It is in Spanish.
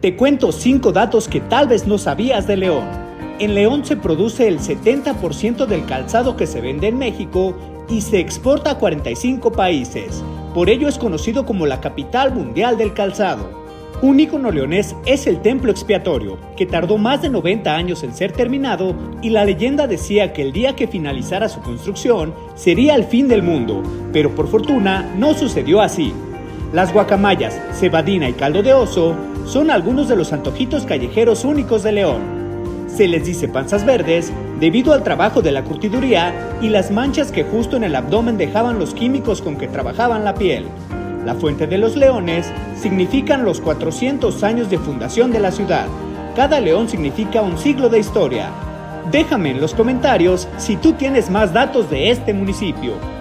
Te cuento 5 datos que tal vez no sabías de León. En León se produce el 70% del calzado que se vende en México y se exporta a 45 países. Por ello es conocido como la capital mundial del calzado. Un ícono leonés es el templo expiatorio, que tardó más de 90 años en ser terminado y la leyenda decía que el día que finalizara su construcción sería el fin del mundo, pero por fortuna no sucedió así. Las guacamayas, cebadina y caldo de oso son algunos de los antojitos callejeros únicos de León. Se les dice panzas verdes debido al trabajo de la curtiduría y las manchas que justo en el abdomen dejaban los químicos con que trabajaban la piel. La Fuente de los Leones significan los 400 años de fundación de la ciudad. Cada león significa un siglo de historia. Déjame en los comentarios si tú tienes más datos de este municipio.